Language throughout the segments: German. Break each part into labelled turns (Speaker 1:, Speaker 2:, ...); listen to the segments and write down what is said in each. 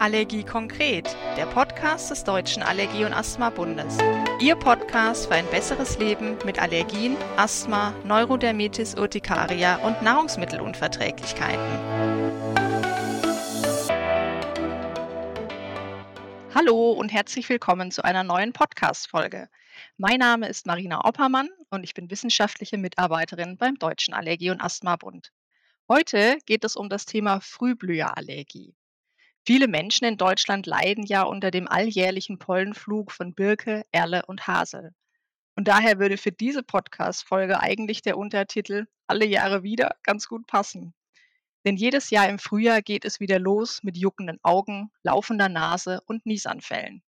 Speaker 1: Allergie konkret, der Podcast des Deutschen Allergie- und Asthma-Bundes. Ihr Podcast für ein besseres Leben mit Allergien, Asthma, Neurodermitis urtikaria und Nahrungsmittelunverträglichkeiten. Hallo und herzlich willkommen zu einer neuen Podcast-Folge. Mein Name ist Marina Oppermann und ich bin wissenschaftliche Mitarbeiterin beim Deutschen Allergie- und Asthma-Bund. Heute geht es um das Thema Frühblüherallergie. Viele Menschen in Deutschland leiden ja unter dem alljährlichen Pollenflug von Birke, Erle und Hasel. Und daher würde für diese Podcast-Folge eigentlich der Untertitel Alle Jahre wieder ganz gut passen. Denn jedes Jahr im Frühjahr geht es wieder los mit juckenden Augen, laufender Nase und Niesanfällen.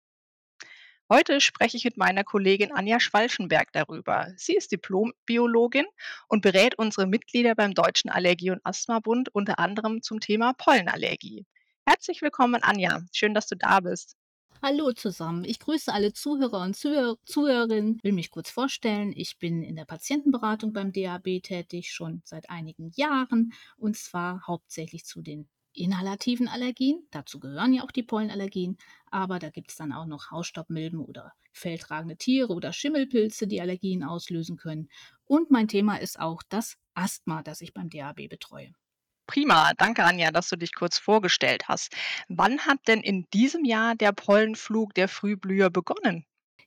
Speaker 1: Heute spreche ich mit meiner Kollegin Anja Schwalschenberg darüber. Sie ist Diplombiologin und berät unsere Mitglieder beim Deutschen Allergie- und Asthma-Bund unter anderem zum Thema Pollenallergie. Herzlich willkommen, Anja. Schön, dass du da bist.
Speaker 2: Hallo zusammen. Ich grüße alle Zuhörer und Zuhör Zuhörerinnen. Will mich kurz vorstellen. Ich bin in der Patientenberatung beim DAB tätig, schon seit einigen Jahren und zwar hauptsächlich zu den inhalativen Allergien. Dazu gehören ja auch die Pollenallergien, aber da gibt es dann auch noch Hausstaubmilben oder feldtragende Tiere oder Schimmelpilze, die Allergien auslösen können. Und mein Thema ist auch das Asthma, das ich beim DAB betreue.
Speaker 1: Prima, danke Anja, dass du dich kurz vorgestellt hast. Wann hat denn in diesem Jahr der Pollenflug der Frühblüher begonnen?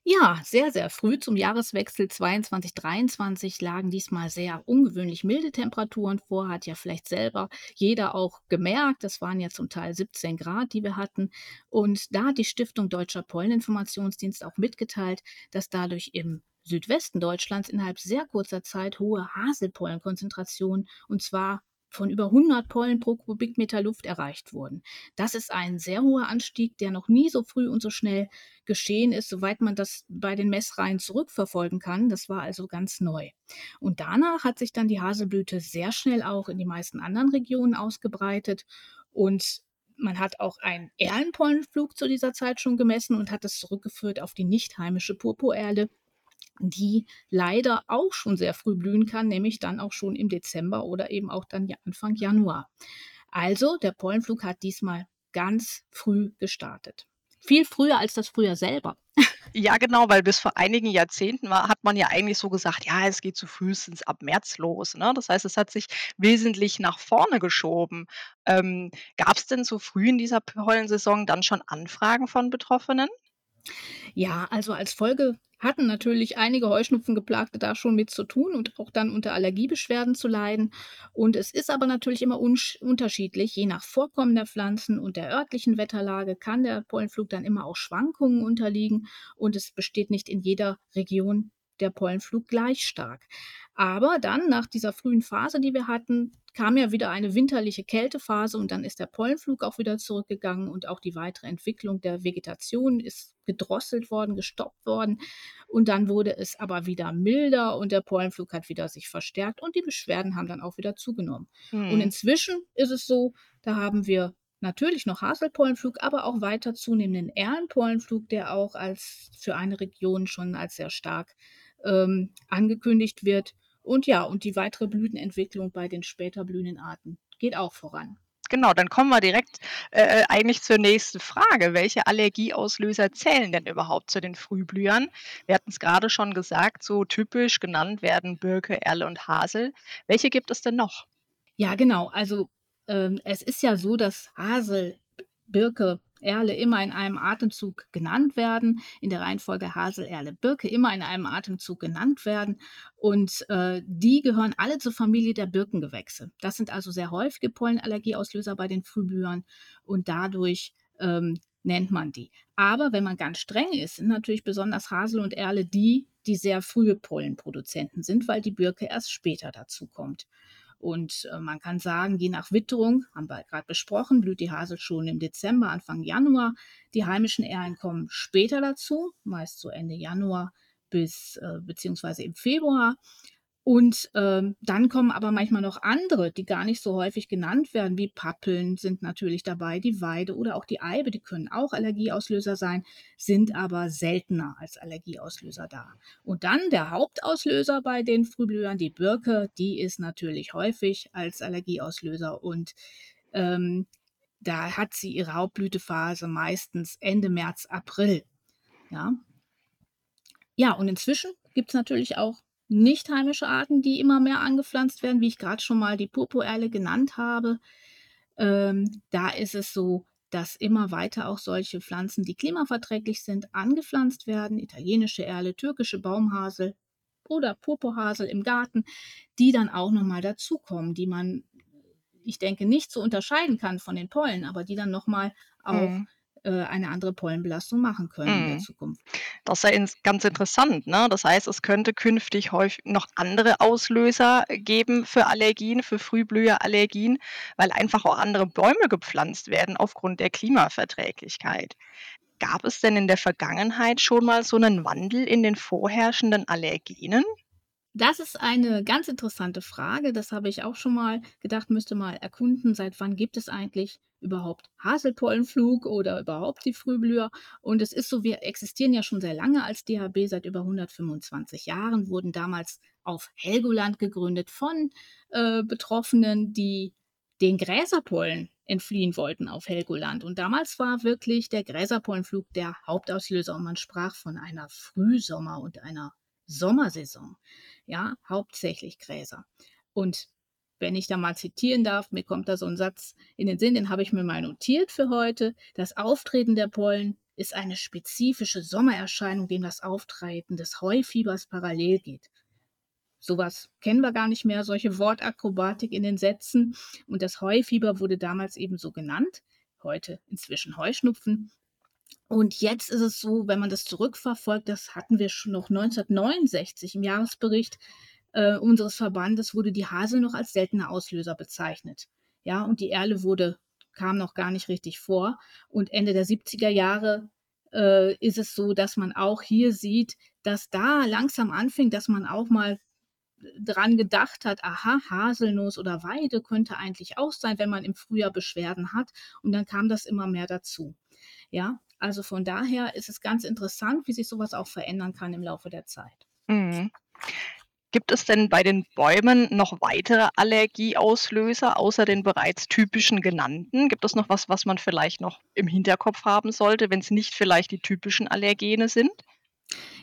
Speaker 2: Ja, sehr, sehr früh zum Jahreswechsel 22/23 lagen diesmal sehr ungewöhnlich milde Temperaturen vor, hat ja vielleicht selber jeder auch gemerkt. Das waren ja zum Teil 17 Grad, die wir hatten. Und da hat die Stiftung Deutscher Polleninformationsdienst auch mitgeteilt, dass dadurch im Südwesten Deutschlands innerhalb sehr kurzer Zeit hohe Haselpollenkonzentrationen, und zwar von über 100 Pollen pro Kubikmeter Luft erreicht wurden. Das ist ein sehr hoher Anstieg, der noch nie so früh und so schnell geschehen ist, soweit man das bei den Messreihen zurückverfolgen kann. Das war also ganz neu. Und danach hat sich dann die Haselblüte sehr schnell auch in die meisten anderen Regionen ausgebreitet und man hat auch einen Erlenpollenflug zu dieser Zeit schon gemessen und hat es zurückgeführt auf die nicht heimische Purpurerle, die leider auch schon sehr früh blühen kann, nämlich dann auch schon im Dezember oder eben auch dann Anfang Januar. Also der Pollenflug hat diesmal ganz früh gestartet. Viel früher als das Frühjahr selber.
Speaker 1: Ja, genau, weil bis vor einigen Jahrzehnten war, hat man ja eigentlich so gesagt, ja, es geht so frühestens ab März los. Ne? Das heißt, es hat sich wesentlich nach vorne geschoben. Ähm, Gab es denn so früh in dieser Pollensaison dann schon Anfragen von Betroffenen?
Speaker 2: Ja, also als Folge hatten natürlich einige Heuschnupfengeplagte da schon mit zu tun und auch dann unter Allergiebeschwerden zu leiden. Und es ist aber natürlich immer unterschiedlich. Je nach Vorkommen der Pflanzen und der örtlichen Wetterlage kann der Pollenflug dann immer auch Schwankungen unterliegen und es besteht nicht in jeder Region der Pollenflug gleich stark. Aber dann nach dieser frühen Phase, die wir hatten, kam ja wieder eine winterliche Kältephase und dann ist der Pollenflug auch wieder zurückgegangen und auch die weitere Entwicklung der Vegetation ist gedrosselt worden, gestoppt worden und dann wurde es aber wieder milder und der Pollenflug hat wieder sich verstärkt und die Beschwerden haben dann auch wieder zugenommen. Hm. Und inzwischen ist es so, da haben wir natürlich noch Haselpollenflug, aber auch weiter zunehmenden Erlenpollenflug, der auch als für eine Region schon als sehr stark ähm, angekündigt wird. Und ja, und die weitere Blütenentwicklung bei den später blühenden Arten geht auch voran.
Speaker 1: Genau, dann kommen wir direkt äh, eigentlich zur nächsten Frage. Welche Allergieauslöser zählen denn überhaupt zu den Frühblühern? Wir hatten es gerade schon gesagt, so typisch genannt werden Birke, Erle und Hasel. Welche gibt es denn noch?
Speaker 2: Ja, genau. Also ähm, es ist ja so, dass Hasel, Birke, Erle immer in einem Atemzug genannt werden, in der Reihenfolge Hasel, Erle, Birke immer in einem Atemzug genannt werden. Und äh, die gehören alle zur Familie der Birkengewächse. Das sind also sehr häufige Pollenallergieauslöser bei den Frühblühern und dadurch ähm, nennt man die. Aber wenn man ganz streng ist, sind natürlich besonders Hasel und Erle die, die sehr frühe Pollenproduzenten sind, weil die Birke erst später dazu kommt. Und äh, man kann sagen, je nach Witterung, haben wir gerade besprochen, blüht die Hasel schon im Dezember, Anfang Januar. Die heimischen Erlen kommen später dazu, meist so Ende Januar bis äh, beziehungsweise im Februar. Und ähm, dann kommen aber manchmal noch andere, die gar nicht so häufig genannt werden, wie Pappeln sind natürlich dabei, die Weide oder auch die Eibe, die können auch Allergieauslöser sein, sind aber seltener als Allergieauslöser da. Und dann der Hauptauslöser bei den Frühblühern, die Birke, die ist natürlich häufig als Allergieauslöser und ähm, da hat sie ihre Hauptblütephase meistens Ende März, April. Ja, ja und inzwischen gibt es natürlich auch nicht heimische Arten, die immer mehr angepflanzt werden, wie ich gerade schon mal die Purpurerle genannt habe. Ähm, da ist es so, dass immer weiter auch solche Pflanzen, die klimaverträglich sind, angepflanzt werden. Italienische Erle, türkische Baumhasel oder Purpurhasel im Garten, die dann auch nochmal dazukommen, die man, ich denke, nicht so unterscheiden kann von den Pollen, aber die dann nochmal auch
Speaker 1: Mhm.
Speaker 2: Äh, eine andere Pollenbelastung machen können in der
Speaker 1: Mhm.
Speaker 2: Zukunft.
Speaker 1: Das ist ja ganz interessant, ne? Das heißt, es könnte künftig häufig noch andere Auslöser geben für Allergien, für Frühblüherallergien, weil einfach auch andere Bäume gepflanzt werden aufgrund der Klimaverträglichkeit. Gab es denn in der Vergangenheit schon mal so 'nen Wandel in den vorherrschenden Allergenen?
Speaker 2: Das ist eine ganz interessante Frage. Das habe ich auch schon mal gedacht, müsste mal erkunden, seit wann gibt es eigentlich überhaupt Haselpollenflug oder überhaupt die Frühblüher? Und es ist so, wir existieren ja schon sehr lange als DHB, seit über 125 Jahren, wurden damals auf Helgoland gegründet von, äh, Betroffenen, die den Gräserpollen entfliehen wollten auf Helgoland. Und damals war wirklich der Gräserpollenflug der Hauptauslöser und man sprach von einer Frühsommer und einer Sommersaison. Ja, hauptsächlich Gräser. Und wenn ich da mal zitieren darf, mir kommt da so 'n Satz in den Sinn, den habe ich mir mal notiert für heute: „Das Auftreten der Pollen ist eine spezifische Sommererscheinung, dem das Auftreten des Heufiebers parallel geht.“ So was kennen wir gar nicht mehr, solche Wortakrobatik in den Sätzen. Und das Heufieber wurde damals eben so genannt, heute inzwischen Heuschnupfen. Und jetzt ist es so, wenn man das zurückverfolgt, das hatten wir schon noch 1969 im Jahresbericht, äh, unseres Verbandes wurde die Hasel noch als seltener Auslöser bezeichnet. Ja, und die Erle wurde kam noch gar nicht richtig vor. Und Ende der 70er Jahre, äh, ist es so, dass man auch hier sieht, dass da langsam anfing, dass man auch mal dran gedacht hat: „Aha, Haselnuss oder Weide könnte eigentlich auch sein, wenn man im Frühjahr Beschwerden hat.“ Und dann kam das immer mehr dazu. Ja, also von daher ist es ganz interessant, wie sich so was auch verändern kann im Laufe der Zeit.
Speaker 1: Mhm. Gibt es denn bei den Bäumen noch weitere Allergieauslöser außer den bereits typischen genannten? Gibt es noch was, was man vielleicht noch im Hinterkopf haben sollte, wenn's nicht vielleicht die typischen Allergene sind?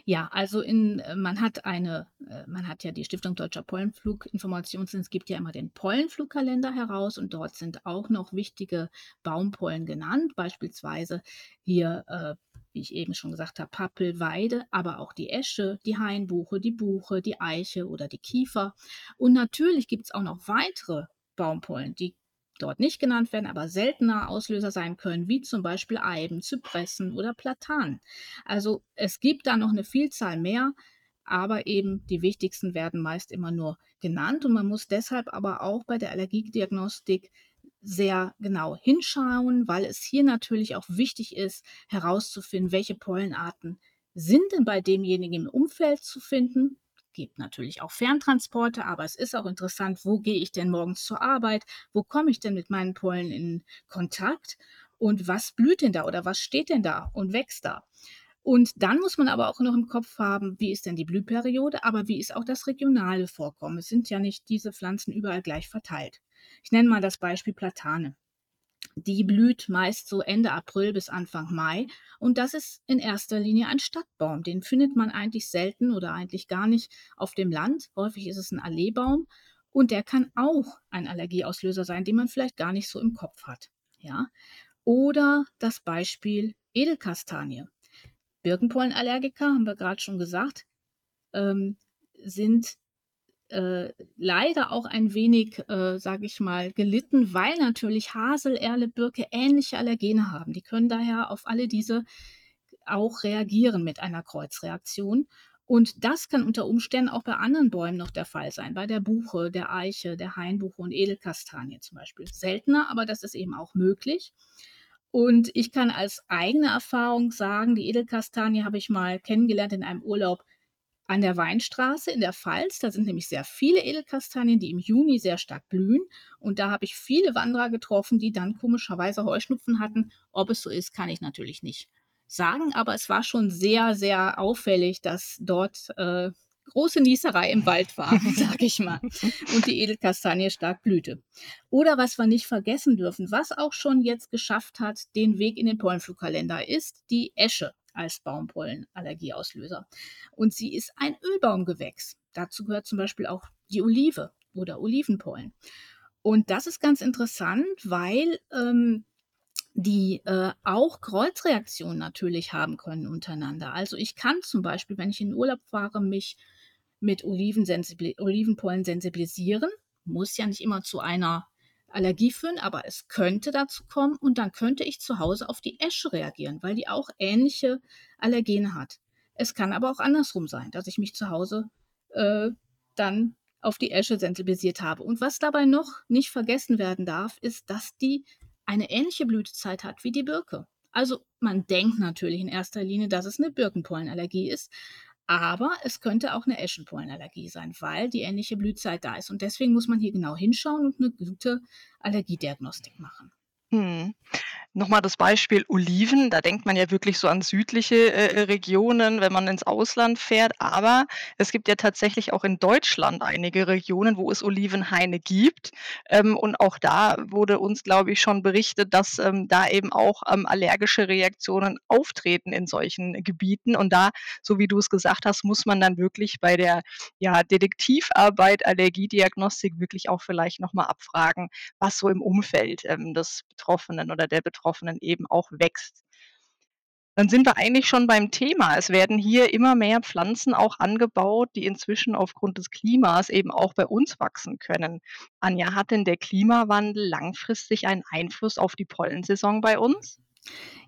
Speaker 2: Ja, also in äh, man hat eine äh, man hat ja die Stiftung Deutscher Pollenfluginformationsdienst gibt ja immer den Pollenflugkalender heraus und dort sind auch noch wichtige Baumpollen genannt, beispielsweise hier, äh, wie ich eben schon gesagt habe, Pappel, Weide, aber auch die Esche, die Hainbuche, die Buche, die Eiche oder die Kiefer. Und natürlich gibt's auch noch weitere Baumpollen, die dort nicht genannt werden, aber seltener Auslöser sein können, wie zum Beispiel Eiben, Zypressen oder Platanen. Also, es gibt da noch 'ne Vielzahl mehr, aber eben die wichtigsten werden meist immer nur genannt und man muss deshalb aber auch bei der Allergiediagnostik sehr genau hinschauen, weil es hier natürlich auch wichtig ist, herauszufinden, welche Pollenarten sind denn bei demjenigen im Umfeld zu finden. Gibt natürlich auch Ferntransporte, aber es ist auch interessant, wo gehe ich denn morgens zur Arbeit? Wo komme ich denn mit meinen Pollen in Kontakt? Und was blüht denn da oder was steht denn da und wächst da? Und dann muss man aber auch noch im Kopf haben, wie ist denn die Blühperiode, aber wie ist auch das regionale Vorkommen? Es sind ja nicht diese Pflanzen überall gleich verteilt. Ich nenne mal das Beispiel Platane. Die blüht meist so Ende April bis Anfang Mai und das ist in erster Linie ein Stadtbaum. Den findet man eigentlich selten oder eigentlich gar nicht auf dem Land. Häufig ist es 'n Alleebaum und der kann auch ein Allergieauslöser sein, den man vielleicht gar nicht so im Kopf hat, ja? Oder das Beispiel Edelkastanie. Birkenpollenallergiker, haben wir grad schon gesagt, ähm, sind, äh, leider auch ein wenig, äh, sage ich mal, gelitten, weil natürlich Hasel, Erle, Birke ähnliche Allergene haben. Die können daher auf alle diese auch reagieren mit einer Kreuzreaktion. Und das kann unter Umständen auch bei anderen Bäumen noch der Fall sein, bei der Buche, der Eiche, der Hainbuche und Edelkastanie zum Beispiel. Seltener, aber das ist eben auch möglich. Und ich kann als eigene Erfahrung sagen, die Edelkastanie habe ich mal kennengelernt in einem Urlaub an der Weinstraße in der Pfalz. Da sind nämlich sehr viele Edelkastanien, die im Juni sehr stark blühen. Und da habe ich viele Wanderer getroffen, die dann komischerweise Heuschnupfen hatten. Ob es so ist, kann ich natürlich nicht sagen, aber es war schon sehr, sehr auffällig, dass dort, äh, große Nieserei im Wald war, sag ich mal, und die Edelkastanie stark blühte. Oder was wir nicht vergessen dürfen, was auch schon jetzt geschafft hat, den Weg in den Pollenflugkalender, ist die Esche als Baumpollenallergieauslöser. Und sie ist ein Ölbaumgewächs. Dazu gehört zum Beispiel auch die Olive oder Olivenpollen. Und das ist ganz interessant, weil ähm, die äh, auch Kreuzreaktionen natürlich haben können untereinander. Also ich kann zum Beispiel, wenn ich in Urlaub fahre, mich mit Olivenpollen sensibilisieren. Muss ja nicht immer zu einer Allergie führen, aber es könnte dazu kommen und dann könnte ich zu Hause auf die Esche reagieren, weil die auch ähnliche Allergene hat. Es kann aber auch andersrum sein, dass ich mich zu Hause äh, dann auf die Esche sensibilisiert habe. Und was dabei noch nicht vergessen werden darf, ist, dass die eine ähnliche Blütezeit hat wie die Birke. Also man denkt natürlich in erster Linie, dass es eine Birkenpollenallergie ist, aber es könnte auch eine Eschenpollenallergie sein, weil die ähnliche Blütezeit da ist. Und deswegen muss man hier genau hinschauen und eine gute Allergiediagnostik machen.
Speaker 1: Hm. Nochmal das Beispiel Oliven, da denkt man ja wirklich so an südliche äh, äh, Regionen, wenn man ins Ausland fährt. Aber es gibt ja tatsächlich auch in Deutschland einige Regionen, wo es Olivenhaine gibt. Ähm, und auch da wurde uns, glaube ich, schon berichtet, dass ähm, da eben auch ähm, allergische Reaktionen auftreten in solchen Gebieten. Und da, so wie du es gesagt hast, muss man dann wirklich bei der ja, Detektivarbeit, Allergiediagnostik wirklich auch vielleicht nochmal abfragen, was so im Umfeld ähm, des Betroffenen oder der Betroffenen eben auch wächst. Dann sind wir eigentlich schon beim Thema. Es werden hier immer mehr Pflanzen auch angebaut, die inzwischen aufgrund des Klimas eben auch bei uns wachsen können. Anja, hat denn der Klimawandel langfristig einen Einfluss auf die Pollensaison bei uns?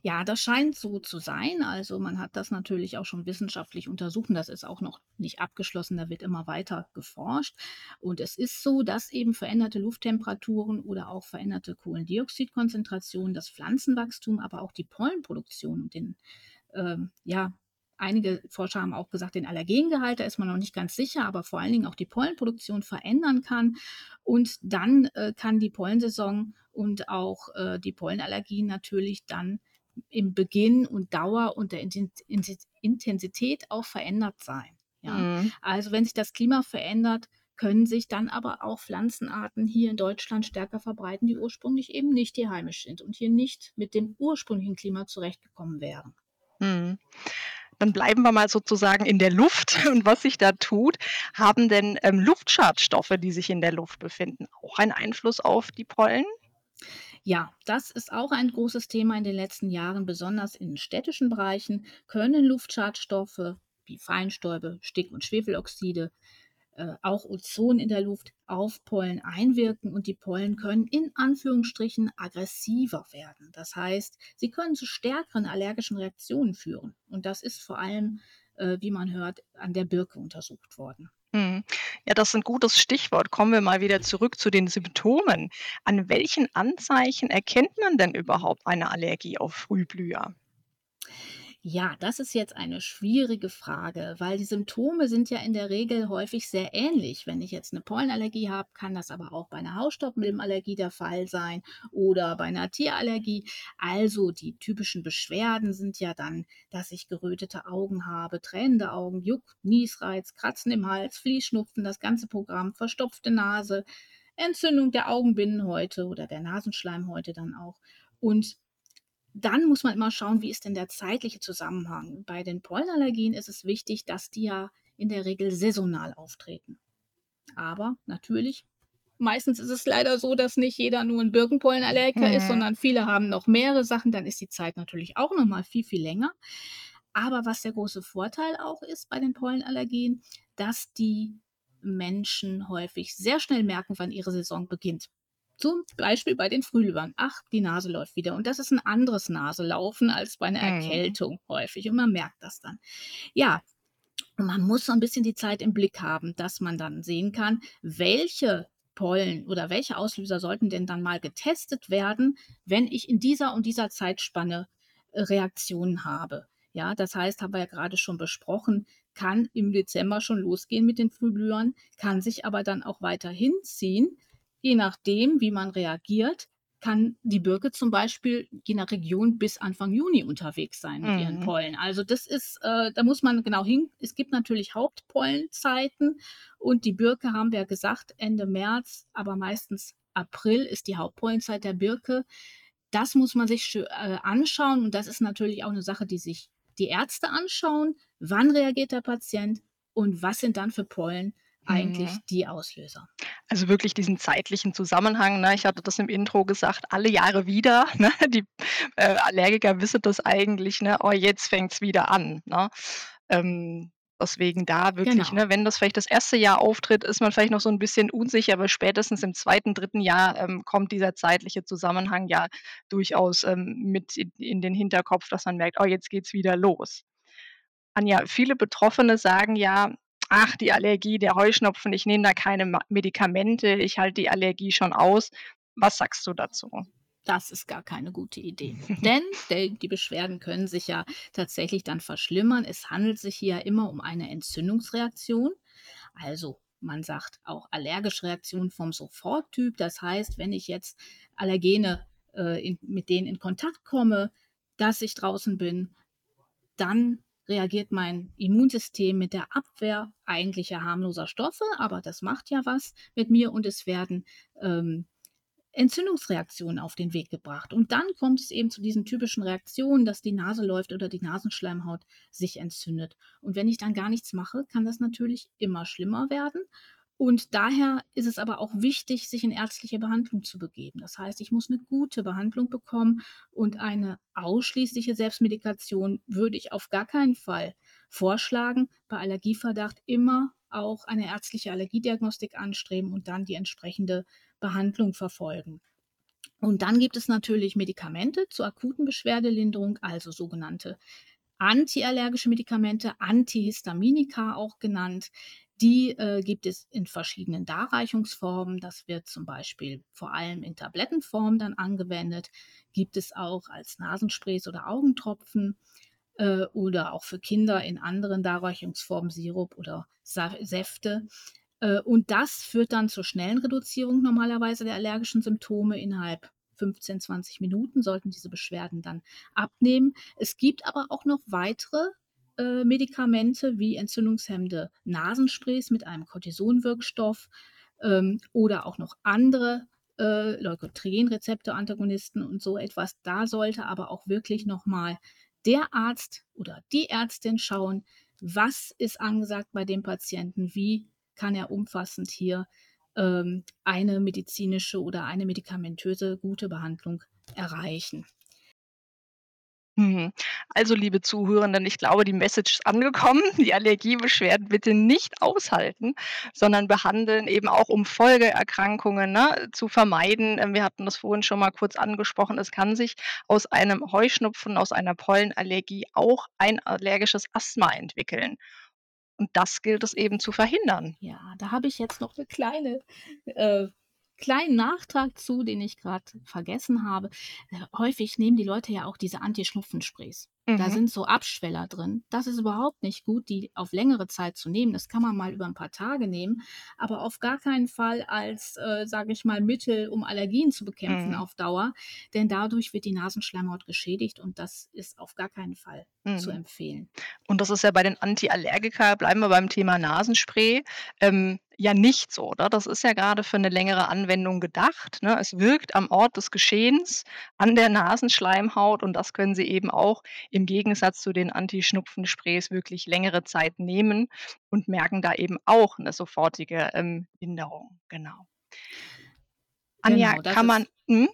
Speaker 2: Ja, das scheint so zu sein. Also man hat das natürlich auch schon wissenschaftlich untersucht. Das ist auch noch nicht abgeschlossen. Da wird immer weiter geforscht. Und es ist so, dass eben veränderte Lufttemperaturen oder auch veränderte Kohlendioxidkonzentrationen das Pflanzenwachstum, aber auch die Pollenproduktion und den ähm, ja, Einige Forscher haben auch gesagt, den Allergengehalt, da ist man noch nicht ganz sicher, aber vor allen Dingen auch die Pollenproduktion verändern kann. Und dann äh, kann die Pollensaison und auch äh, die Pollenallergien natürlich dann im Beginn und Dauer und der Intensität auch verändert sein. Ja? Mhm. Also wenn sich das Klima verändert, können sich dann aber auch Pflanzenarten hier in Deutschland stärker verbreiten, die ursprünglich eben nicht hier heimisch sind und hier nicht mit dem ursprünglichen Klima zurechtgekommen wären.
Speaker 1: Mhm. Dann bleiben wir mal sozusagen in der Luft und was sich da tut. Haben denn ähm, Luftschadstoffe, die sich in der Luft befinden, auch einen Einfluss auf die Pollen?
Speaker 2: Ja, das ist auch ein großes Thema in den letzten Jahren, besonders in städtischen Bereichen können Luftschadstoffe wie Feinstäube, Stick- und Schwefeloxide äh, auch Ozon in der Luft auf Pollen einwirken und die Pollen können in Anführungsstrichen aggressiver werden. Das heißt, sie können zu stärkeren allergischen Reaktionen führen. Und das ist vor allem, äh, wie man hört, an der Birke untersucht worden.
Speaker 1: Hm. Ja, das ist ein gutes Stichwort. Kommen wir mal wieder zurück zu den Symptomen. An welchen Anzeichen erkennt man denn überhaupt eine Allergie auf Frühblüher?
Speaker 2: Ja, das ist jetzt eine schwierige Frage, weil die Symptome sind ja in der Regel häufig sehr ähnlich. Wenn ich jetzt eine Pollenallergie habe, kann das aber auch bei einer Hausstaubmilbenallergie der Fall sein oder bei einer Tierallergie. Also die typischen Beschwerden sind ja dann, dass ich gerötete Augen habe, tränende Augen, Juck, Niesreiz, Kratzen im Hals, Fließschnupfen, das ganze Programm, verstopfte Nase, Entzündung der Augenbinnenhäute oder der Nasenschleimhäute dann auch. Und dann muss man immer schauen, wie ist denn der zeitliche Zusammenhang. Bei den Pollenallergien ist es wichtig, dass die ja in der Regel saisonal auftreten. Aber natürlich, meistens ist es leider so, dass nicht jeder nur ein Birkenpollenallergiker mhm. ist, sondern viele haben noch mehrere Sachen. Dann ist die Zeit natürlich auch noch mal viel, viel länger. Aber was der große Vorteil auch ist bei den Pollenallergien, dass die Menschen häufig sehr schnell merken, wann ihre Saison beginnt. Zum Beispiel bei den Frühlübern. Ach, die Nase läuft wieder. Und das ist ein anderes Naselaufen als bei einer mhm. Erkältung häufig. Und man merkt das dann. Ja, man muss so ein bisschen die Zeit im Blick haben, dass man dann sehen kann, welche Pollen oder welche Auslöser sollten denn dann mal getestet werden, wenn ich in dieser und dieser Zeitspanne äh, Reaktionen habe. Ja, das heißt, haben wir ja gerade schon besprochen, kann im Dezember schon losgehen mit den Frühblühern, kann sich aber dann auch weiter hinziehen Je nachdem, wie man reagiert, kann die Birke zum Beispiel je nach Region bis Anfang Juni unterwegs sein mit ihren
Speaker 1: Mhm.
Speaker 2: Pollen. Also das ist, äh, da muss man genau hin. Es gibt natürlich Hauptpollenzeiten und die Birke haben wir ja gesagt Ende März, aber meistens April ist die Hauptpollenzeit der Birke. Das muss man sich äh, anschauen und das ist natürlich auch eine Sache, die sich die Ärzte anschauen. Wann reagiert der Patient und was sind dann für Pollen eigentlich
Speaker 1: Mhm.
Speaker 2: die Auslöser?
Speaker 1: Also wirklich diesen zeitlichen Zusammenhang, ne? Ich hatte das im Intro gesagt, alle Jahre wieder, ne? Die, äh, Allergiker wissen das eigentlich, ne? „Oh, jetzt fängt's wieder an“, ne? Ähm, deswegen da wirklich,
Speaker 2: Genau.
Speaker 1: ne, wenn das vielleicht das erste Jahr auftritt, ist man vielleicht noch so 'n bisschen unsicher, aber spätestens im zweiten, dritten Jahr, ähm, kommt dieser zeitliche Zusammenhang ja durchaus, ähm, mit in in den Hinterkopf, dass man merkt: „Oh, jetzt geht's wieder los.“ Anja, viele Betroffene sagen ja: „Ach, die Allergie, der Heuschnupfen, ich nehme da keine Medikamente, ich halte die Allergie schon aus.“ Was sagst du dazu?
Speaker 2: Das ist gar keine gute Idee. Denn die Beschwerden können sich ja tatsächlich dann verschlimmern. Es handelt sich hier immer um eine Entzündungsreaktion. Also, man sagt auch allergische Reaktion vom Soforttyp. Das heißt, wenn ich jetzt Allergene, äh, in mit denen in Kontakt komme, dass ich draußen bin, dann reagiert mein Immunsystem mit der Abwehr eigentlich harmloser Stoffe, aber das macht ja was mit mir und es werden, ähm, Entzündungsreaktionen auf den Weg gebracht. Und dann kommt es eben zu diesen typischen Reaktionen, dass die Nase läuft oder die Nasenschleimhaut sich entzündet. Und wenn ich dann gar nichts mache, kann das natürlich immer schlimmer werden. Und daher ist es aber auch wichtig, sich in ärztliche Behandlung zu begeben. Das heißt, ich muss eine gute Behandlung bekommen und eine ausschließliche Selbstmedikation würde ich auf gar keinen Fall vorschlagen. Bei Allergieverdacht immer auch eine ärztliche Allergiediagnostik anstreben und dann die entsprechende Behandlung verfolgen. Und dann gibt es natürlich Medikamente zur akuten Beschwerdelinderung, also sogenannte antiallergische Medikamente, Antihistaminika auch genannt. Die äh, gibt es in verschiedenen Darreichungsformen. Das wird zum Beispiel vor allem in Tablettenform dann angewendet. Gibt es auch als Nasensprays oder Augentropfen äh, oder auch für Kinder in anderen Darreichungsformen, Sirup oder Sa Säfte. Äh, und das führt dann zur schnellen Reduzierung normalerweise der allergischen Symptome. Innerhalb 15, 20 Minuten sollten diese Beschwerden dann abnehmen. Es gibt aber auch noch weitere äh, Medikamente wie entzündungshemmende Nasensprays mit einem Cortisonwirkstoff ähm, oder auch noch andere äh, Leukotrienrezeptor-Antagonisten und so etwas. Da sollte aber auch wirklich nochmal der Arzt oder die Ärztin schauen, was ist angesagt bei dem Patienten, wie kann er umfassend hier ähm, eine medizinische oder eine medikamentöse gute Behandlung erreichen.
Speaker 1: Mhm. Also, liebe Zuhörenden, ich glaube, die Message ist angekommen. Die Allergiebeschwerden bitte nicht aushalten, sondern behandeln, eben auch um Folgeerkrankungen, ne, zu vermeiden. Ähm, wir hatten das vorhin schon mal kurz angesprochen. Es kann sich aus einem Heuschnupfen, aus einer Pollenallergie auch ein allergisches Asthma entwickeln. Und das gilt es eben zu verhindern.
Speaker 2: Ja, da habe ich jetzt noch eine kleine äh, kleinen Nachtrag zu, den ich gerade vergessen habe. Äh, häufig nehmen die Leute ja auch diese Anti-Schnupfensprays. Da
Speaker 1: Mhm.
Speaker 2: sind so Abschweller drin. Das ist überhaupt nicht gut, die auf längere Zeit zu nehmen. Das kann man mal über ein paar Tage nehmen, aber auf gar keinen Fall als, äh, sage ich mal, Mittel, um Allergien zu bekämpfen
Speaker 1: Mhm.
Speaker 2: auf Dauer, denn dadurch wird die Nasenschleimhaut geschädigt und das ist auf gar keinen Fall zu
Speaker 1: Mhm.
Speaker 2: empfehlen.
Speaker 1: Und das ist ja bei den Antiallergika bleiben wir beim Thema Nasenspray, ähm, ja nicht so, ne? Das ist ja grade für 'ne längere Anwendung gedacht, ne? Es wirkt am Ort des Geschehens an der Nasenschleimhaut und das können Sie eben auch im Gegensatz zu den Anti-Schnupfensprays wirklich längere Zeit nehmen und merken da eben auch 'ne sofortige, ähm, Linderung, genau. Anja,
Speaker 2: Genau,
Speaker 1: kann man
Speaker 2: ist
Speaker 1: mhm?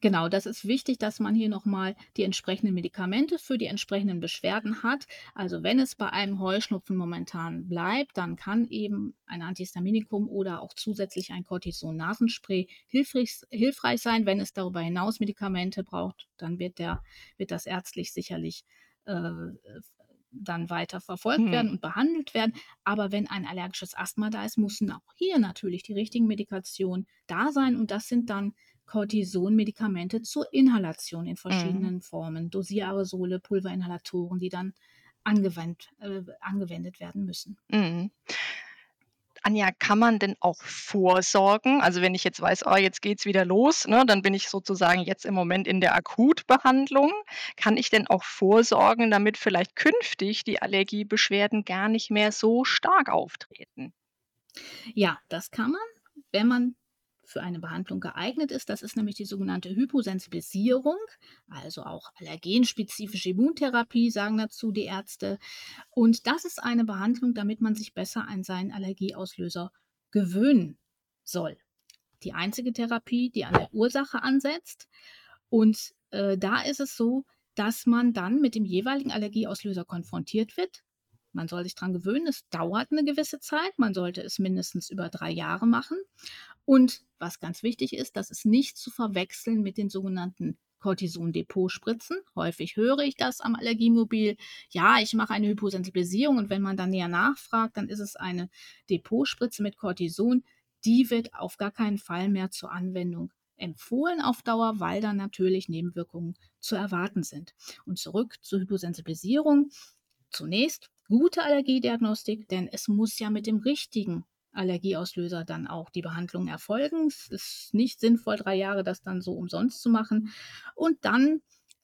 Speaker 2: Genau, das ist wichtig, dass man hier noch mal die entsprechenden Medikamente für die entsprechenden Beschwerden hat. Also, wenn es bei einem Heuschnupfen momentan bleibt, dann kann eben ein Antihistaminikum oder auch zusätzlich ein Cortison-Nasenspray hilfreich hilfreich sein. Wenn es darüber hinaus Medikamente braucht, dann wird der wird das ärztlich sicherlich, äh, dann weiter verfolgt werden
Speaker 1: Mhm.
Speaker 2: und behandelt werden. Aber wenn ein allergisches Asthma da ist, müssen auch hier natürlich die richtigen Medikationen da sein und das sind dann Cortison-Medikamente zur Inhalation in
Speaker 1: Mhm.
Speaker 2: verschiedenen Formen, Dosiererosole, Pulverinhalatoren, die dann angewend äh, angewendet werden müssen.
Speaker 1: Mhm. Anja, kann man denn auch vorsorgen? Also, wenn ich jetzt weiß: „Oh, jetzt geht's wieder los“, ne, dann bin ich sozusagen jetzt im Moment in der Akutbehandlung. Kann ich denn auch vorsorgen, damit vielleicht künftig die Allergiebeschwerden gar nicht mehr so stark auftreten?
Speaker 2: Ja, das kann man, wenn man für eine Behandlung geeignet ist. Das ist nämlich die sogenannte Hyposensibilisierung, also auch allergenspezifische Immuntherapie, sagen dazu die Ärzte. Und das ist eine Behandlung, damit man sich besser an seinen Allergieauslöser gewöhnen soll. Die einzige Therapie, die an der Ursache ansetzt. Und äh, da ist es so, dass man dann mit dem jeweiligen Allergieauslöser konfrontiert wird. Man soll sich daran gewöhnen, es dauert eine gewisse Zeit. Man sollte es mindestens über drei Jahre machen. Und was ganz wichtig ist, das ist nicht zu verwechseln mit den sogenannten Cortison-Depotspritzen. Häufig höre ich das am Allergiemobil. Ja, ich mache eine Hyposensibilisierung und wenn man dann näher nachfragt, dann ist es eine Depotspritze mit Cortison. Die wird auf gar keinen Fall mehr zur Anwendung empfohlen auf Dauer, weil dann natürlich Nebenwirkungen zu erwarten sind. Und zurück zur Hyposensibilisierung. Zunächst gute Allergiediagnostik, denn es muss ja mit dem richtigen Allergieauslöser dann auch die Behandlung erfolgen. Es ist nicht sinnvoll, drei Jahre das dann so umsonst zu machen. Und dann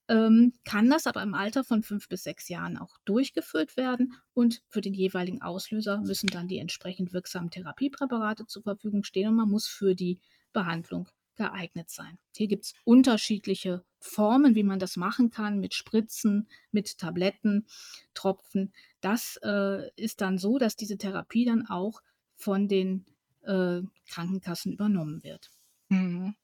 Speaker 2: ähm, kann das aber im Alter von fünf bis sechs Jahren auch durchgeführt werden. Und für den jeweiligen Auslöser müssen dann die entsprechend wirksamen Therapiepräparate zur Verfügung stehen und man muss für die Behandlung geeignet sein. Hier gibt es unterschiedliche Formen, wie man das machen kann, mit Spritzen, mit Tabletten, Tropfen. Das äh, ist dann so, dass diese Therapie dann auch von den äh, Krankenkassen übernommen wird.
Speaker 1: Mhm.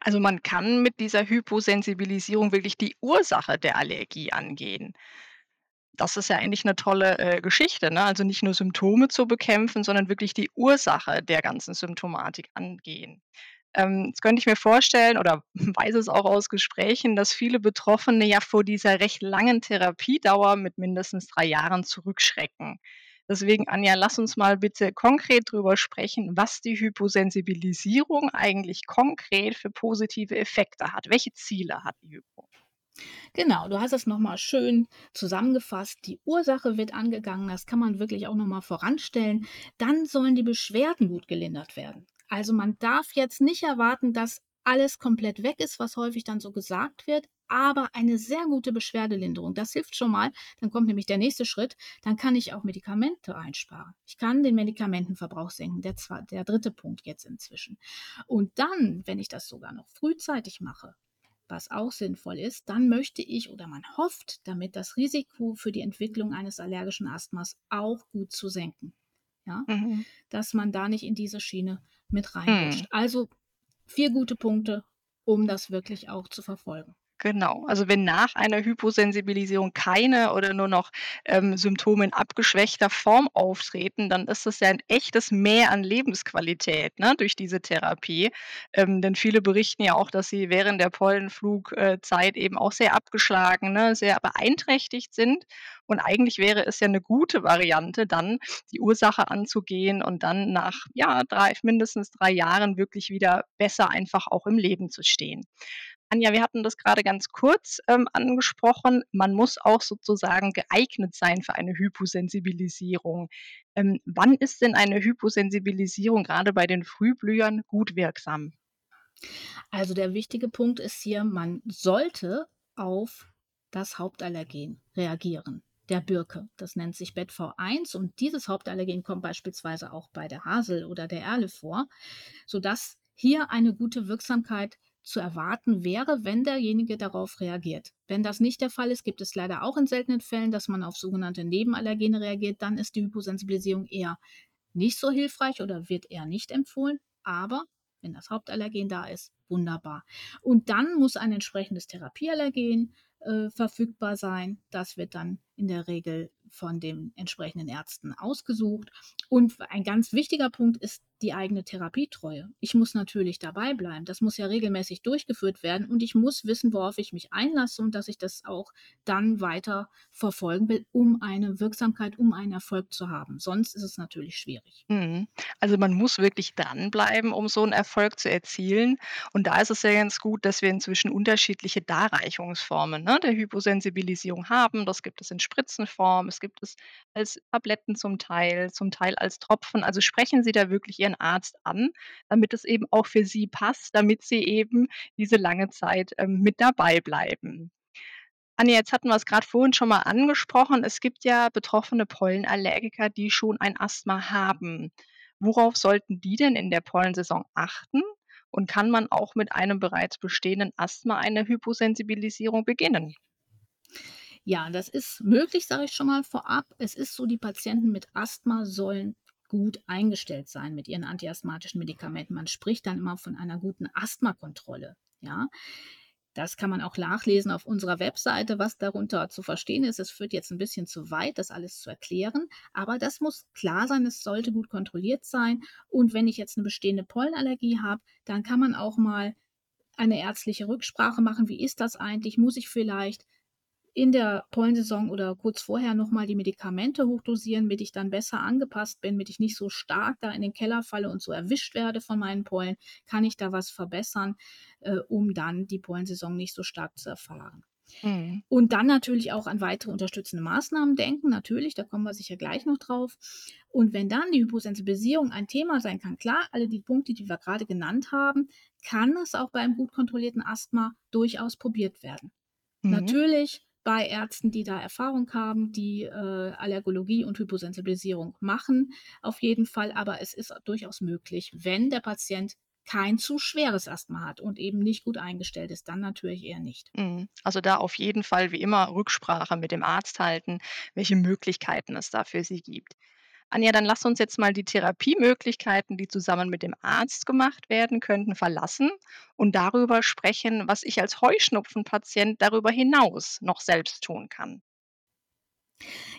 Speaker 1: Also, man kann mit dieser Hyposensibilisierung wirklich die Ursache der Allergie angehen. Das ist ja eigentlich eine tolle, äh, Geschichte, ne? Also, nicht nur Symptome zu bekämpfen, sondern wirklich die Ursache der ganzen Symptomatik angehen. Ähm, jetzt könnte ich mir vorstellen oder weiß es auch aus Gesprächen, dass viele Betroffene ja vor dieser recht langen Therapiedauer mit mindestens 3 Jahren zurückschrecken. Deswegen, Anja, lass uns mal bitte konkret drüber sprechen, was die Hyposensibilisierung eigentlich konkret für positive Effekte hat. Welche Ziele hat die Hypo?
Speaker 2: Genau, du hast es nochmal schön zusammengefasst. Die Ursache wird angegangen, das kann man wirklich auch nochmal voranstellen. Dann sollen die Beschwerden gut gelindert werden. Also man darf jetzt nicht erwarten, dass alles komplett weg ist, was häufig dann so gesagt wird, aber eine sehr gute Beschwerdelinderung. Das hilft schon mal. Dann kommt nämlich der nächste Schritt. Dann kann ich auch Medikamente einsparen. Ich kann den Medikamentenverbrauch senken. Der, zwei, der dritte Punkt jetzt inzwischen. Und dann, wenn ich das sogar noch frühzeitig mache, was auch sinnvoll ist, dann möchte ich oder man hofft, damit das Risiko für die Entwicklung eines allergischen Asthmas auch gut zu senken. Ja,
Speaker 1: Mhm.
Speaker 2: dass man da nicht in diese Schiene mit
Speaker 1: Mhm.
Speaker 2: reinrutscht. Also vier gute Punkte, um das wirklich auch zu verfolgen.
Speaker 1: Genau. Also, wenn nach einer Hyposensibilisierung keine oder nur noch, ähm, Symptome in abgeschwächter Form auftreten, dann ist das ja ein echtes Mehr an Lebensqualität, ne, durch diese Therapie. Ähm, denn viele berichten ja auch, dass sie während der Pollenflugzeit äh, eben auch sehr abgeschlagen, ne, sehr beeinträchtigt sind. Und eigentlich wäre es ja eine gute Variante, dann die Ursache anzugehen und dann nach, ja, 3 mindestens 3 Jahren wirklich wieder besser einfach auch im Leben zu stehen. Anja, wir hatten das gerade ganz kurz, ähm, angesprochen. Man muss auch sozusagen geeignet sein für eine Hyposensibilisierung. Ähm, wann ist denn eine Hyposensibilisierung gerade bei den Frühblühern gut wirksam?
Speaker 2: Also der wichtige Punkt ist hier, man sollte auf das Hauptallergen reagieren, der Birke. Das nennt sich BetV1 und dieses Hauptallergen kommt beispielsweise auch bei der Hasel oder der Erle vor, sodass hier eine gute Wirksamkeit zu erwarten wäre, wenn derjenige darauf reagiert. Wenn das nicht der Fall ist, gibt es leider auch in seltenen Fällen, dass man auf sogenannte Nebenallergene reagiert, dann ist die Hyposensibilisierung eher nicht so hilfreich oder wird eher nicht empfohlen. Aber wenn das Hauptallergen da ist, wunderbar. Und dann muss ein entsprechendes Therapieallergen äh, verfügbar sein. Das wird dann in der Regel von den entsprechenden Ärzten ausgesucht. Und ein ganz wichtiger Punkt ist die eigene Therapietreue. Ich muss natürlich dabei bleiben. Das muss ja regelmäßig durchgeführt werden und ich muss wissen, worauf ich mich einlasse und dass ich das auch dann weiter verfolgen will, um eine Wirksamkeit, um einen Erfolg zu haben. Sonst ist es natürlich schwierig.
Speaker 1: Mhm. Also man muss wirklich dranbleiben, um so einen Erfolg zu erzielen. Und da ist es ja ganz gut, dass wir inzwischen unterschiedliche Darreichungsformen, ne, der Hyposensibilisierung haben. Das gibt es in Spritzenform, es gibt es als Tabletten zum Teil, zum Teil als Tropfen. Also sprechen Sie da wirklich Ihren Arzt an, damit es eben auch für Sie passt, damit Sie eben diese lange Zeit, ähm, mit dabei bleiben. Anja, jetzt hatten wir es gerade vorhin schon mal angesprochen. Es gibt ja betroffene Pollenallergiker, die schon ein Asthma haben. Worauf sollten die denn in der Pollensaison achten? Und kann man auch mit einem bereits bestehenden Asthma eine Hyposensibilisierung beginnen?
Speaker 2: Ja, das ist möglich, sage ich schon mal vorab. Es ist so, die Patienten mit Asthma sollen gut eingestellt sein mit ihren antiasthmatischen Medikamenten. Man spricht dann immer von einer guten Asthmakontrolle. Ja, das kann man auch nachlesen auf unserer Webseite, was darunter zu verstehen ist. Es führt jetzt ein bisschen zu weit, das alles zu erklären, aber das muss klar sein, es sollte gut kontrolliert sein. Und wenn ich jetzt eine bestehende Pollenallergie habe, dann kann man auch mal eine ärztliche Rücksprache machen. Wie ist das eigentlich? Muss ich vielleicht in der Pollensaison oder kurz vorher nochmal die Medikamente hochdosieren, damit ich dann besser angepasst bin, damit ich nicht so stark da in den Keller falle und so erwischt werde von meinen Pollen, kann ich da was verbessern, äh, um dann die Pollensaison nicht so stark zu erfahren. Mhm. Und dann natürlich auch an weitere unterstützende Maßnahmen denken, natürlich, da kommen wir sicher gleich noch drauf. Und wenn dann die Hyposensibilisierung ein Thema sein kann, klar, alle die Punkte, die wir gerade genannt haben, kann es auch bei einem gut kontrollierten Asthma durchaus probiert werden. Mhm. Natürlich bei Ärzten, die da Erfahrung haben, die äh, Allergologie und Hyposensibilisierung machen, auf jeden Fall. Aber es ist durchaus möglich, wenn der Patient kein zu schweres Asthma hat und eben nicht gut eingestellt ist, dann natürlich eher nicht.
Speaker 1: Mhm. Also da auf jeden Fall wie immer Rücksprache mit dem Arzt halten, welche Möglichkeiten es da für Sie gibt. Anja, dann lass uns jetzt mal die Therapiemöglichkeiten, die zusammen mit dem Arzt gemacht werden könnten, verlassen und darüber sprechen, was ich als Heuschnupfenpatient darüber hinaus noch selbst tun kann.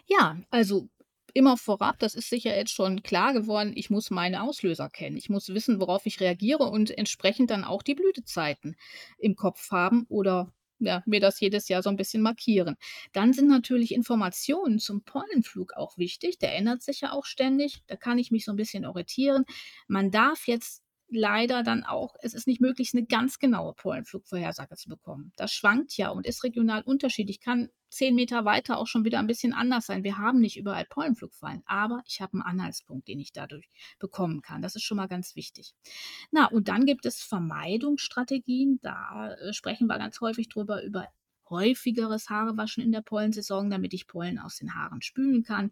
Speaker 2: Ja, also immer vorab, das ist sicher jetzt schon klar geworden, ich muss meine Auslöser kennen. Ich muss wissen, worauf ich reagiere und entsprechend dann auch die Blütezeiten im Kopf haben oder ja, mir das jedes Jahr so ein bisschen markieren. Dann sind natürlich Informationen zum Pollenflug auch wichtig. Der ändert sich ja auch ständig. Da kann ich mich so ein bisschen orientieren. Man darf jetzt leider dann auch, es ist nicht möglich, eine ganz genaue Pollenflugvorhersage zu bekommen. Das schwankt ja und ist regional unterschiedlich, kann zehn Meter weiter auch schon wieder ein bisschen anders sein. Wir haben nicht überall Pollenflugfallen, aber ich habe einen Anhaltspunkt, den ich dadurch bekommen kann. Das ist schon mal ganz wichtig. Na, und dann gibt es Vermeidungsstrategien. Da äh, sprechen wir ganz häufig drüber, über häufigeres Haarewaschen in der Pollensaison, damit ich Pollen aus den Haaren spülen kann.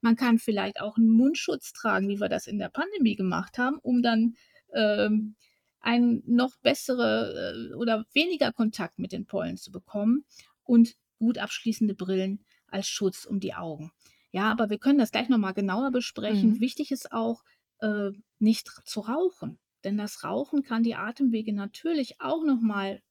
Speaker 2: Man kann vielleicht auch einen Mundschutz tragen, wie wir das in der Pandemie gemacht haben, um dann ähm, einen noch bessere äh, oder weniger Kontakt mit den Pollen zu bekommen und gut abschließende Brillen als Schutz um die Augen. Ja, aber wir können das gleich nochmal genauer besprechen. Mhm. Wichtig ist auch, äh, nicht zu rauchen. Denn das Rauchen kann die Atemwege natürlich auch nochmal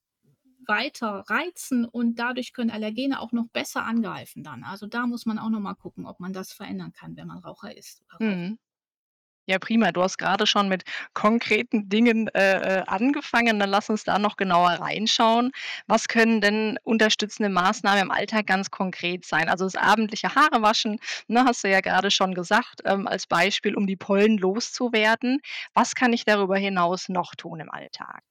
Speaker 2: weiter reizen und dadurch können Allergene auch noch besser angreifen dann. Also da muss man auch nochmal gucken, ob man das verändern kann, wenn man Raucher ist.
Speaker 1: Mhm. Ja, prima. Du hast gerade schon mit konkreten Dingen, äh, äh, angefangen. Dann lass uns da noch genauer reinschauen. Was können denn unterstützende Maßnahmen im Alltag ganz konkret sein? Also, das abendliche Haarewaschen, ne, hast du ja gerade schon gesagt, ähm, als Beispiel, um die Pollen loszuwerden. Was kann ich darüber hinaus noch tun im Alltag?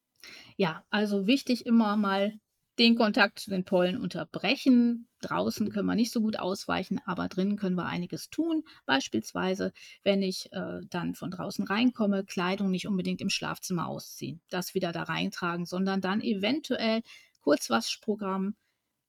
Speaker 2: Ja, also wichtig immer mal den Kontakt zu den Pollen unterbrechen. Draußen können wir nicht so gut ausweichen, aber drinnen können wir einiges tun. Beispielsweise, wenn ich äh, dann von draußen reinkomme, Kleidung nicht unbedingt im Schlafzimmer ausziehen, das wieder da reintragen, sondern dann eventuell Kurzwaschprogramm,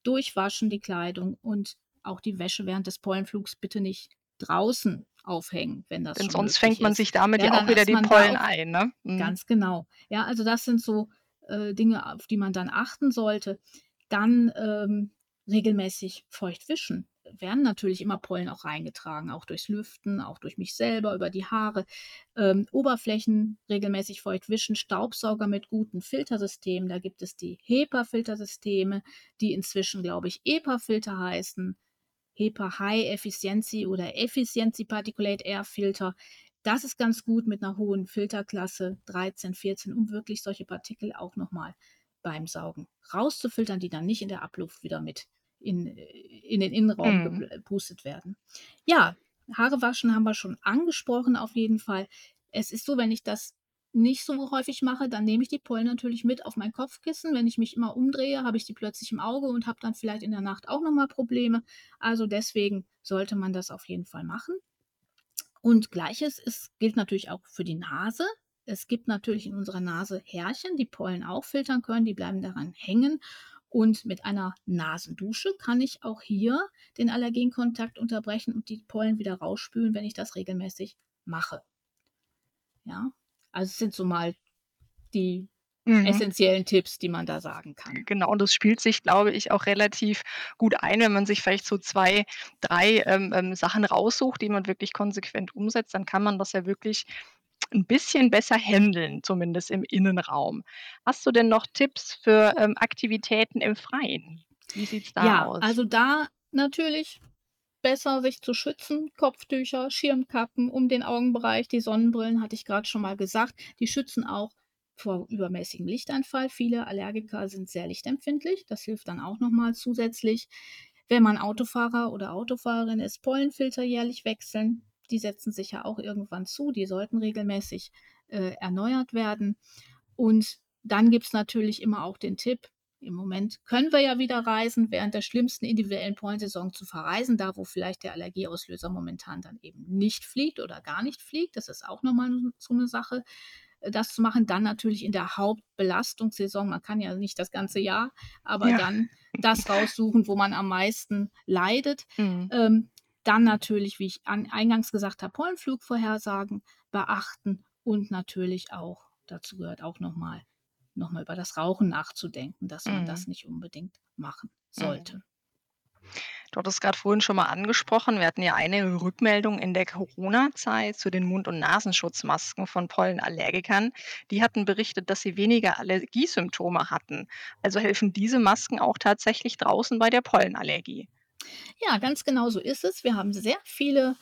Speaker 2: durchwaschen die Kleidung und auch die Wäsche während des Pollenflugs bitte nicht draußen aufhängen, wenn das
Speaker 1: Denn sonst fängt man
Speaker 2: ist.
Speaker 1: sich damit ja, ja auch wieder die Pollen ein, ne?
Speaker 2: Mhm. Ganz genau. Ja, also das sind so äh, Dinge, auf die man dann achten sollte. Dann ähm, regelmäßig feucht wischen. Werden natürlich immer Pollen auch reingetragen, auch durchs Lüften, auch durch mich selber, über die Haare. Ähm, Oberflächen regelmäßig feucht wischen, Staubsauger mit guten Filtersystemen. Da gibt es die HEPA-Filtersysteme, die inzwischen, glaube ich, EPA-Filter heißen. HEPA High Efficiency oder Efficiency Particulate Air Filter das ist ganz gut mit einer hohen Filterklasse 13, 14, um wirklich solche Partikel auch nochmal beim Saugen rauszufiltern, die dann nicht in der Abluft wieder mit in, in den Innenraum
Speaker 1: Mhm.
Speaker 2: gepustet werden. Ja, Haare waschen haben wir schon angesprochen auf jeden Fall. Es ist so, wenn ich das nicht so häufig mache, dann nehme ich die Pollen natürlich mit auf mein Kopfkissen. Wenn ich mich immer umdrehe, habe ich die plötzlich im Auge und habe dann vielleicht in der Nacht auch nochmal Probleme. Also deswegen sollte man das auf jeden Fall machen. Und gleiches ist, gilt natürlich auch für die Nase. Es gibt natürlich in unserer Nase Härchen, die Pollen auch filtern können, die bleiben daran hängen. Und mit einer Nasendusche kann ich auch hier den Allergenkontakt unterbrechen und die Pollen wieder rausspülen, wenn ich das regelmäßig mache. Ja, also es sind so mal die
Speaker 1: Mhm.
Speaker 2: essentiellen Tipps, die man da sagen kann.
Speaker 1: Genau, und das spielt sich, glaube ich, auch relativ gut ein, wenn man sich vielleicht so 2, 3, ähm, ähm, Sachen raussucht, die man wirklich konsequent umsetzt, dann kann man das ja wirklich ein bisschen besser händeln, zumindest im Innenraum. Hast du denn noch Tipps für, ähm, Aktivitäten im Freien? Wie sieht's da
Speaker 2: Ja,
Speaker 1: aus?
Speaker 2: also da natürlich besser sich zu schützen. Kopftücher, Schirmkappen um den Augenbereich, die Sonnenbrillen hatte ich gerade schon mal gesagt. Die schützen auch vor übermäßigem Lichteinfall. Viele Allergiker sind sehr lichtempfindlich. Das hilft dann auch nochmal zusätzlich. Wenn man Autofahrer oder Autofahrerin ist, Pollenfilter jährlich wechseln. Die setzen sich ja auch irgendwann zu. Die sollten regelmäßig äh, erneuert werden. Und dann gibt es natürlich immer auch den Tipp, im Moment können wir ja wieder reisen, während der schlimmsten individuellen Pollensaison zu verreisen, da wo vielleicht der Allergieauslöser momentan dann eben nicht fliegt oder gar nicht fliegt. Das ist auch nochmal so eine Sache, das zu machen. Dann natürlich in der Hauptbelastungssaison, man kann ja nicht das ganze Jahr, aber
Speaker 1: Ja.
Speaker 2: dann das raussuchen, wo man am meisten leidet.
Speaker 1: Mhm.
Speaker 2: Ähm, dann natürlich, wie ich an, eingangs gesagt habe, Pollenflugvorhersagen beachten und natürlich auch, dazu gehört auch nochmal noch mal über das Rauchen nachzudenken, dass man
Speaker 1: Mhm.
Speaker 2: das nicht unbedingt machen
Speaker 1: Mhm. Du hattest gerade vorhin schon mal angesprochen, wir hatten ja eine Rückmeldung in der Corona-Zeit zu den Mund und Nasenschutzmasken von Pollenallergikern. Die hatten berichtet, dass sie weniger Allergiesymptome hatten. Also helfen diese Masken auch tatsächlich draußen bei der Pollenallergie?
Speaker 2: Ja, ganz genau so ist es. Wir haben sehr viele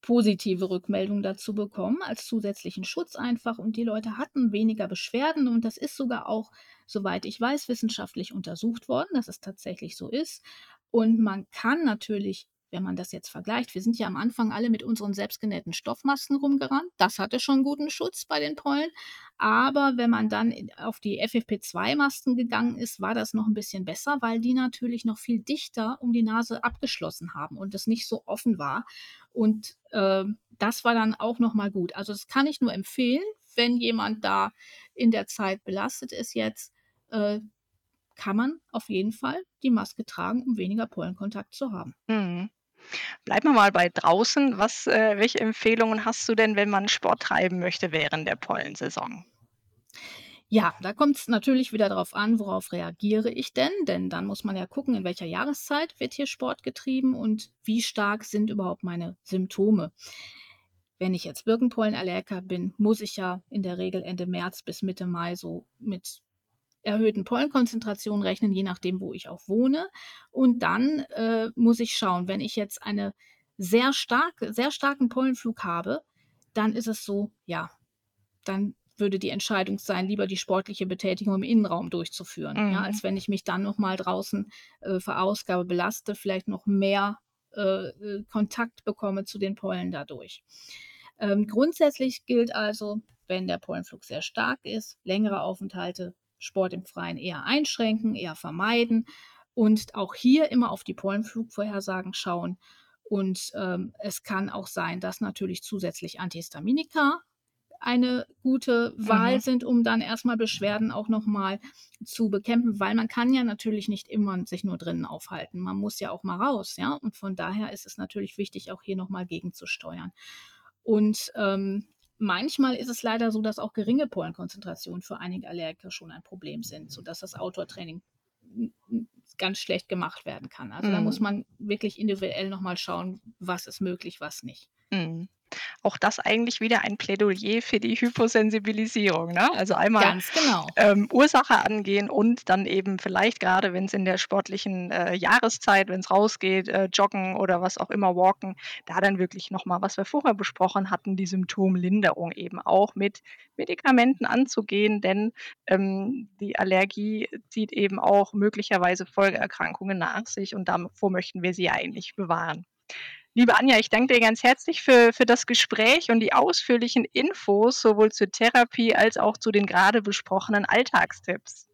Speaker 2: positive Rückmeldungen dazu bekommen als zusätzlichen Schutz einfach und die Leute hatten weniger Beschwerden und das ist sogar auch, soweit ich weiß, wissenschaftlich untersucht worden, dass es tatsächlich so ist. Und man kann natürlich, wenn man das jetzt vergleicht, wir sind ja am Anfang alle mit unseren selbstgenähten Stoffmasken rumgerannt. Das hatte schon guten Schutz bei den Pollen. Aber wenn man dann auf die FFP2-Masken gegangen ist, war das noch ein bisschen besser, weil die natürlich noch viel dichter um die Nase abgeschlossen haben und es nicht so offen war. Und ähm, das war dann auch noch mal gut. Also das kann ich nur empfehlen, wenn jemand da in der Zeit belastet ist jetzt, äh, kann man auf jeden Fall die Maske tragen, um weniger Pollenkontakt zu haben.
Speaker 1: Mhm. Bleiben wir mal bei draußen. Was, äh, welche Empfehlungen hast du denn, wenn man Sport treiben möchte während der Pollensaison?
Speaker 2: Ja, da kommt es natürlich wieder darauf an, worauf reagiere ich denn? Denn dann muss man ja gucken, in welcher Jahreszeit wird hier Sport getrieben und wie stark sind überhaupt meine Symptome. Wenn ich jetzt Birkenpollenallergiker bin, muss ich ja in der Regel Ende März bis Mitte Mai so mit erhöhten Pollenkonzentrationen rechnen, je nachdem, wo ich auch wohne. Und dann äh, muss ich schauen, wenn ich jetzt eine sehr starke, sehr starken Pollenflug habe, dann ist es so, ja, dann würde die Entscheidung sein, lieber die sportliche Betätigung im Innenraum durchzuführen, ja,
Speaker 1: Mhm.
Speaker 2: als wenn ich mich dann noch mal draußen äh, verausgabe, belaste, vielleicht noch mehr äh, äh, Kontakt bekomme zu den Pollen dadurch. Ähm, grundsätzlich gilt also, wenn der Pollenflug sehr stark ist, längere Aufenthalte, Sport im Freien eher einschränken, eher vermeiden und auch hier immer auf die Pollenflugvorhersagen schauen. Und ähm, es kann auch sein, dass natürlich zusätzlich Antihistaminika eine gute Wahl
Speaker 1: Mhm.
Speaker 2: sind, um dann erstmal Beschwerden auch nochmal zu bekämpfen, weil man kann ja natürlich nicht immer sich nur drinnen aufhalten. Man muss ja auch mal raus, ja. Und von daher ist es natürlich wichtig, auch hier nochmal gegenzusteuern. Und ähm, manchmal ist es leider so, dass auch geringe Pollenkonzentrationen für einige Allergiker schon ein Problem sind, sodass das Outdoor-Training ganz schlecht gemacht werden kann. Also da muss
Speaker 1: Mhm.
Speaker 2: man wirklich individuell nochmal schauen, was ist möglich, was nicht.
Speaker 1: Mhm. Auch das eigentlich wieder ein Plädoyer für die Hyposensibilisierung. Ne? Also einmal
Speaker 2: genau.
Speaker 1: ähm, Ursache angehen und dann eben vielleicht gerade, wenn es in der sportlichen äh, Jahreszeit, wenn es rausgeht, äh, joggen oder was auch immer, walken, da dann wirklich nochmal, was wir vorher besprochen hatten, die Symptomlinderung eben auch mit Medikamenten anzugehen, denn ähm, die Allergie zieht eben auch möglicherweise Folgeerkrankungen nach sich und davor möchten wir sie eigentlich bewahren. Liebe Anja, ich danke dir ganz herzlich für, für das Gespräch und die ausführlichen Infos sowohl zur Therapie als auch zu den gerade besprochenen Alltagstipps.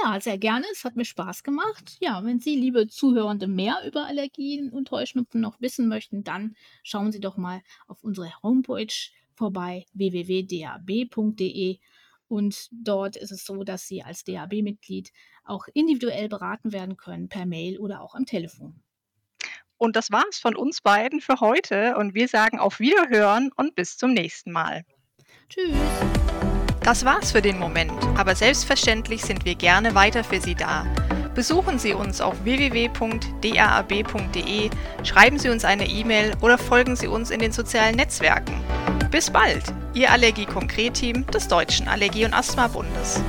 Speaker 2: Ja, sehr gerne. Es hat mir Spaß gemacht. Ja, wenn Sie, liebe Zuhörende, mehr über Allergien und Heuschnupfen noch wissen möchten, dann schauen Sie doch mal auf unsere Homepage vorbei, www.dab.de. Und dort ist es so, dass Sie als DAB-Mitglied auch individuell beraten werden können, per Mail oder auch am Telefon.
Speaker 1: Und das war's von uns beiden für heute und wir sagen auf Wiederhören und bis zum nächsten Mal.
Speaker 2: Tschüss.
Speaker 1: Das war's für den Moment, aber selbstverständlich sind wir gerne weiter für Sie da. Besuchen Sie uns auf www.daab.de, schreiben Sie uns eine E-Mail oder folgen Sie uns in den sozialen Netzwerken. Bis bald, Ihr Allergie-Konkret-Team des Deutschen Allergie- und Asthma-Bundes.